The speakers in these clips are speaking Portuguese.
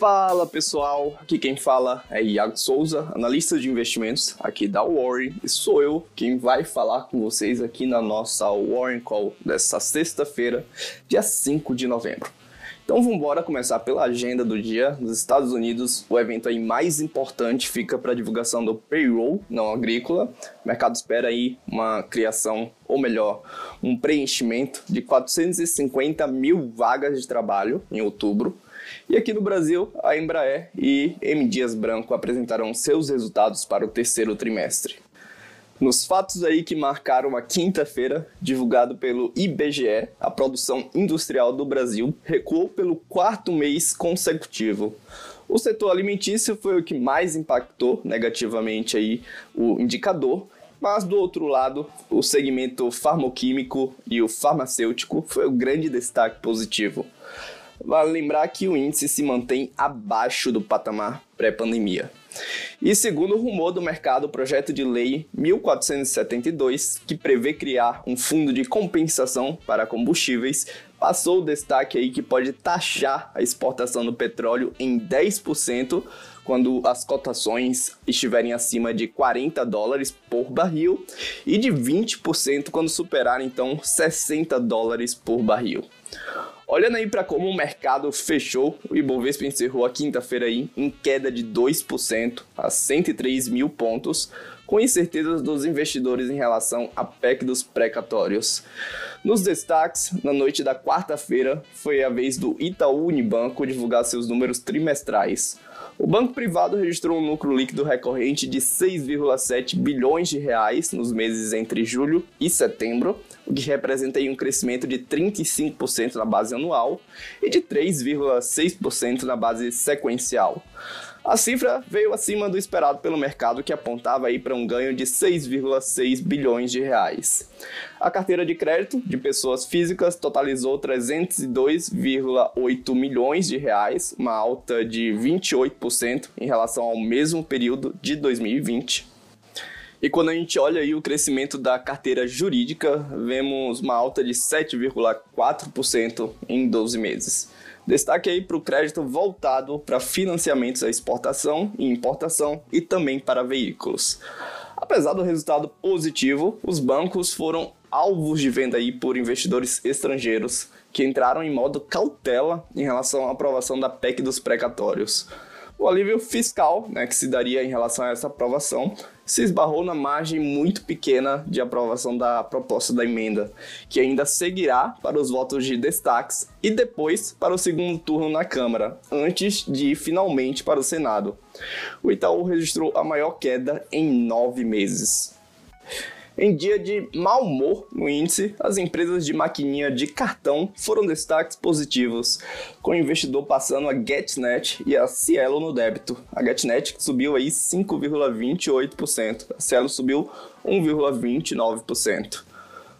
Fala pessoal, aqui quem fala é Iago Souza, analista de investimentos aqui da Warren, e sou eu quem vai falar com vocês aqui na nossa Warren Call dessa sexta-feira, dia 5 de novembro. Então vamos embora começar pela agenda do dia. Nos Estados Unidos, o evento aí mais importante fica para a divulgação do payroll não agrícola. O mercado espera aí uma criação, ou melhor, um preenchimento de 450 mil vagas de trabalho em outubro. E aqui no Brasil, a Embraer e M. Dias Branco apresentaram seus resultados para o terceiro trimestre. Nos fatos aí que marcaram a quinta-feira, divulgado pelo IBGE, a produção industrial do Brasil recuou pelo quarto mês consecutivo. O setor alimentício foi o que mais impactou negativamente aí o indicador, mas do outro lado, o segmento farmoquímico e o farmacêutico foi o grande destaque positivo. Vale lembrar que o índice se mantém abaixo do patamar pré-pandemia. E segundo o rumor do mercado, o projeto de lei 1472, que prevê criar um fundo de compensação para combustíveis, passou o destaque aí que pode taxar a exportação do petróleo em 10% quando as cotações estiverem acima de 40 dólares por barril e de 20% quando superar então 60 dólares por barril. Olhando aí para como o mercado fechou, o Ibovespa encerrou a quinta-feira aí em queda de 2% a 103 mil pontos, com incertezas dos investidores em relação à PEC dos precatórios. Nos destaques, na noite da quarta-feira, foi a vez do Itaú Unibanco divulgar seus números trimestrais. O banco privado registrou um lucro líquido recorrente de 6,7 bilhões de reais nos meses entre julho e setembro, o que representa um crescimento de 35% na base anual e de 3,6% na base sequencial. A cifra veio acima do esperado pelo mercado, que apontava aí para um ganho de 6,6 bilhões de reais. A carteira de crédito de pessoas físicas totalizou 302,8 milhões de reais, uma alta de 28% em relação ao mesmo período de 2020. E quando a gente olha aí o crescimento da carteira jurídica, vemos uma alta de 7,4% em 12 meses. Destaque aí para o crédito voltado para financiamentos à exportação e importação e também para veículos. Apesar do resultado positivo, os bancos foram alvos de venda aí por investidores estrangeiros que entraram em modo cautela em relação à aprovação da PEC dos precatórios. O alívio fiscal, né, que se daria em relação a essa aprovação, se esbarrou na margem muito pequena de aprovação da proposta da emenda, que ainda seguirá para os votos de destaques e depois para o segundo turno na Câmara, antes de ir finalmente para o Senado. O Itaú registrou a maior queda em nove meses. Em dia de mau humor no índice, as empresas de maquininha de cartão foram destaques positivos, com o investidor passando a GetNet e a Cielo no débito. A GetNet subiu aí 5,28%, a Cielo subiu 1,29%.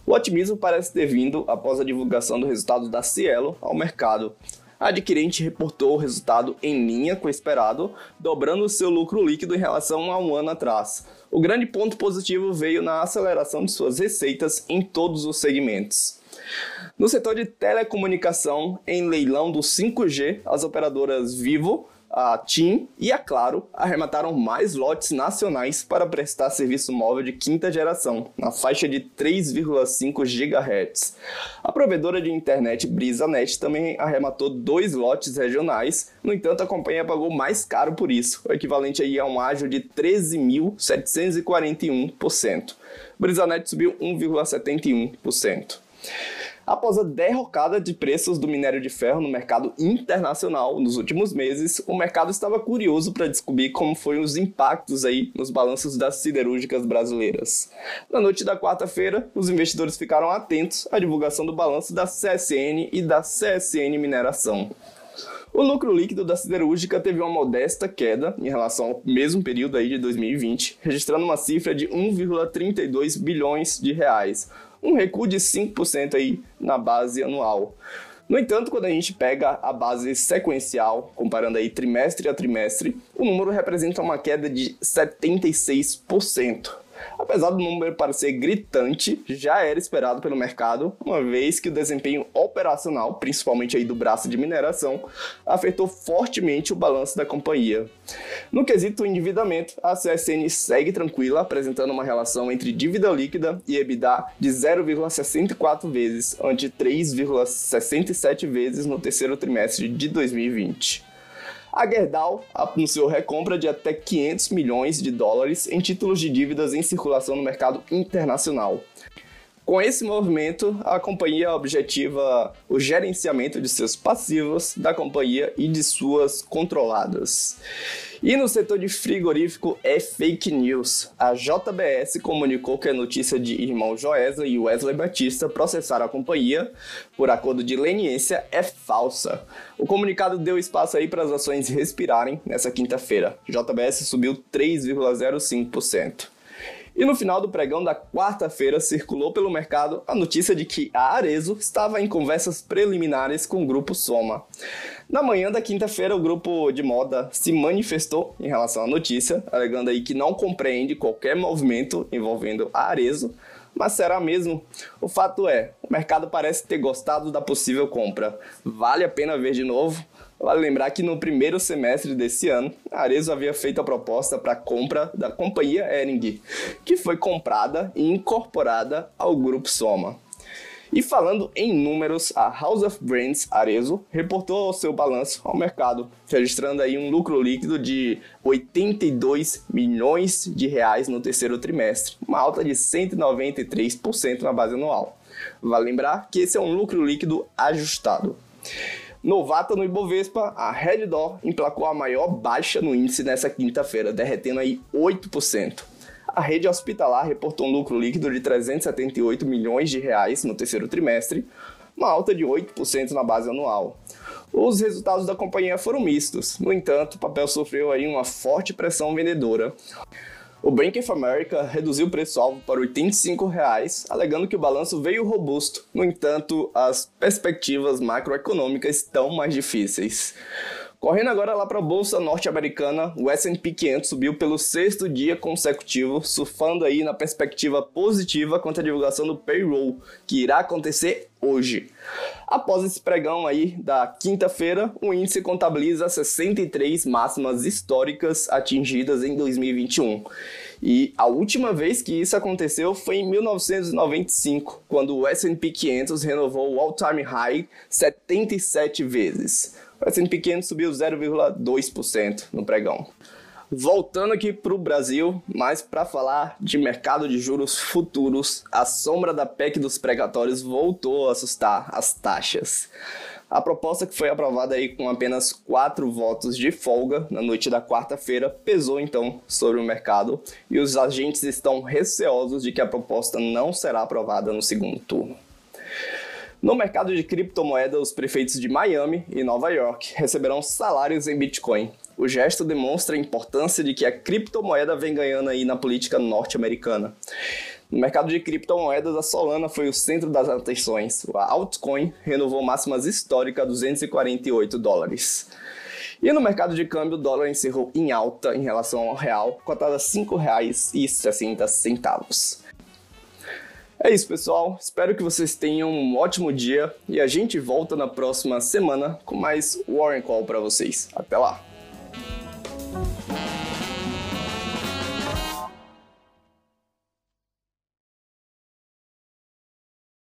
O otimismo parece ter vindo após a divulgação do resultado da Cielo ao mercado, a adquirente reportou o resultado em linha com o esperado, dobrando seu lucro líquido em relação a um ano atrás. O grande ponto positivo veio na aceleração de suas receitas em todos os segmentos. No setor de telecomunicação, em leilão do 5G, as operadoras Vivo, a TIM e a Claro arremataram mais lotes nacionais para prestar serviço móvel de quinta geração, na faixa de 3,5 GHz. A provedora de internet BrisaNet também arrematou dois lotes regionais, no entanto a companhia pagou mais caro por isso, o equivalente aí a um ágio de 13.741%. BrisaNet subiu 1,71%. Após a derrocada de preços do minério de ferro no mercado internacional nos últimos meses, o mercado estava curioso para descobrir como foram os impactos aí nos balanços das siderúrgicas brasileiras. Na noite da quarta-feira, os investidores ficaram atentos à divulgação do balanço da CSN e da CSN Mineração. O lucro líquido da siderúrgica teve uma modesta queda em relação ao mesmo período aí de 2020, registrando uma cifra de 1,32 bilhões de reais, um recuo de 5% aí na base anual. No entanto, quando a gente pega a base sequencial, comparando aí trimestre a trimestre, o número representa uma queda de 76%. Apesar do número parecer gritante, já era esperado pelo mercado, uma vez que o desempenho operacional, principalmente aí do braço de mineração, afetou fortemente o balanço da companhia. No quesito endividamento, a CSN segue tranquila, apresentando uma relação entre dívida líquida e EBITDA de 0,64 vezes, ante 3,67 vezes no terceiro trimestre de 2020 a Gerdau anunciou recompra de até 500 milhões de dólares em títulos de dívidas em circulação no mercado internacional. Com esse movimento, a companhia objetiva o gerenciamento de seus passivos da companhia e de suas controladas. E no setor de frigorífico é fake news. A JBS comunicou que a notícia de irmão Joesa e Wesley Batista processaram a companhia por acordo de leniência é falsa. O comunicado deu espaço aí para as ações respirarem nessa quinta-feira. JBS subiu 3,05%. E no final do pregão da quarta-feira circulou pelo mercado a notícia de que a Arezo estava em conversas preliminares com o grupo Soma. Na manhã da quinta-feira, o grupo de moda se manifestou em relação à notícia, alegando aí que não compreende qualquer movimento envolvendo a Arezo, mas será mesmo? O fato é, o mercado parece ter gostado da possível compra. Vale a pena ver de novo? Vale lembrar que no primeiro semestre desse ano, a Arezo havia feito a proposta para compra da companhia Ering, que foi comprada e incorporada ao grupo Soma. E falando em números, a House of Brands Arezo reportou seu balanço ao mercado, registrando aí um lucro líquido de 82 milhões de reais no terceiro trimestre, uma alta de 193% na base anual. Vale lembrar que esse é um lucro líquido ajustado. Novata no Ibovespa, a Red Door emplacou a maior baixa no índice nessa quinta-feira, derretendo aí 8% a rede hospitalar reportou um lucro líquido de 378 milhões de reais no terceiro trimestre, uma alta de 8% na base anual. Os resultados da companhia foram mistos, no entanto, o papel sofreu aí uma forte pressão vendedora. O Bank of America reduziu o preço-alvo para 85 reais, alegando que o balanço veio robusto. No entanto, as perspectivas macroeconômicas estão mais difíceis. Correndo agora lá para a bolsa norte-americana, o S&P 500 subiu pelo sexto dia consecutivo, surfando aí na perspectiva positiva quanto à divulgação do payroll, que irá acontecer hoje. Após esse pregão aí da quinta-feira, o índice contabiliza 63 máximas históricas atingidas em 2021. E a última vez que isso aconteceu foi em 1995, quando o S&P 500 renovou o all-time high 77 vezes. O S&P 500 subiu 0,2% no pregão. Voltando aqui para o Brasil, mas para falar de mercado de juros futuros, a sombra da PEC dos pregatórios voltou a assustar as taxas. A proposta que foi aprovada aí com apenas quatro votos de folga na noite da quarta-feira pesou então sobre o mercado e os agentes estão receosos de que a proposta não será aprovada no segundo turno. No mercado de criptomoedas, os prefeitos de Miami e Nova York receberão salários em Bitcoin. O gesto demonstra a importância de que a criptomoeda vem ganhando aí na política norte-americana. No mercado de criptomoedas, a Solana foi o centro das atenções. A altcoin renovou máximas históricas a 248 dólares. E no mercado de câmbio, o dólar encerrou em alta em relação ao real, cotada a R$ 5,60. É isso, pessoal. Espero que vocês tenham um ótimo dia e a gente volta na próxima semana com mais Warren Call para vocês. Até lá!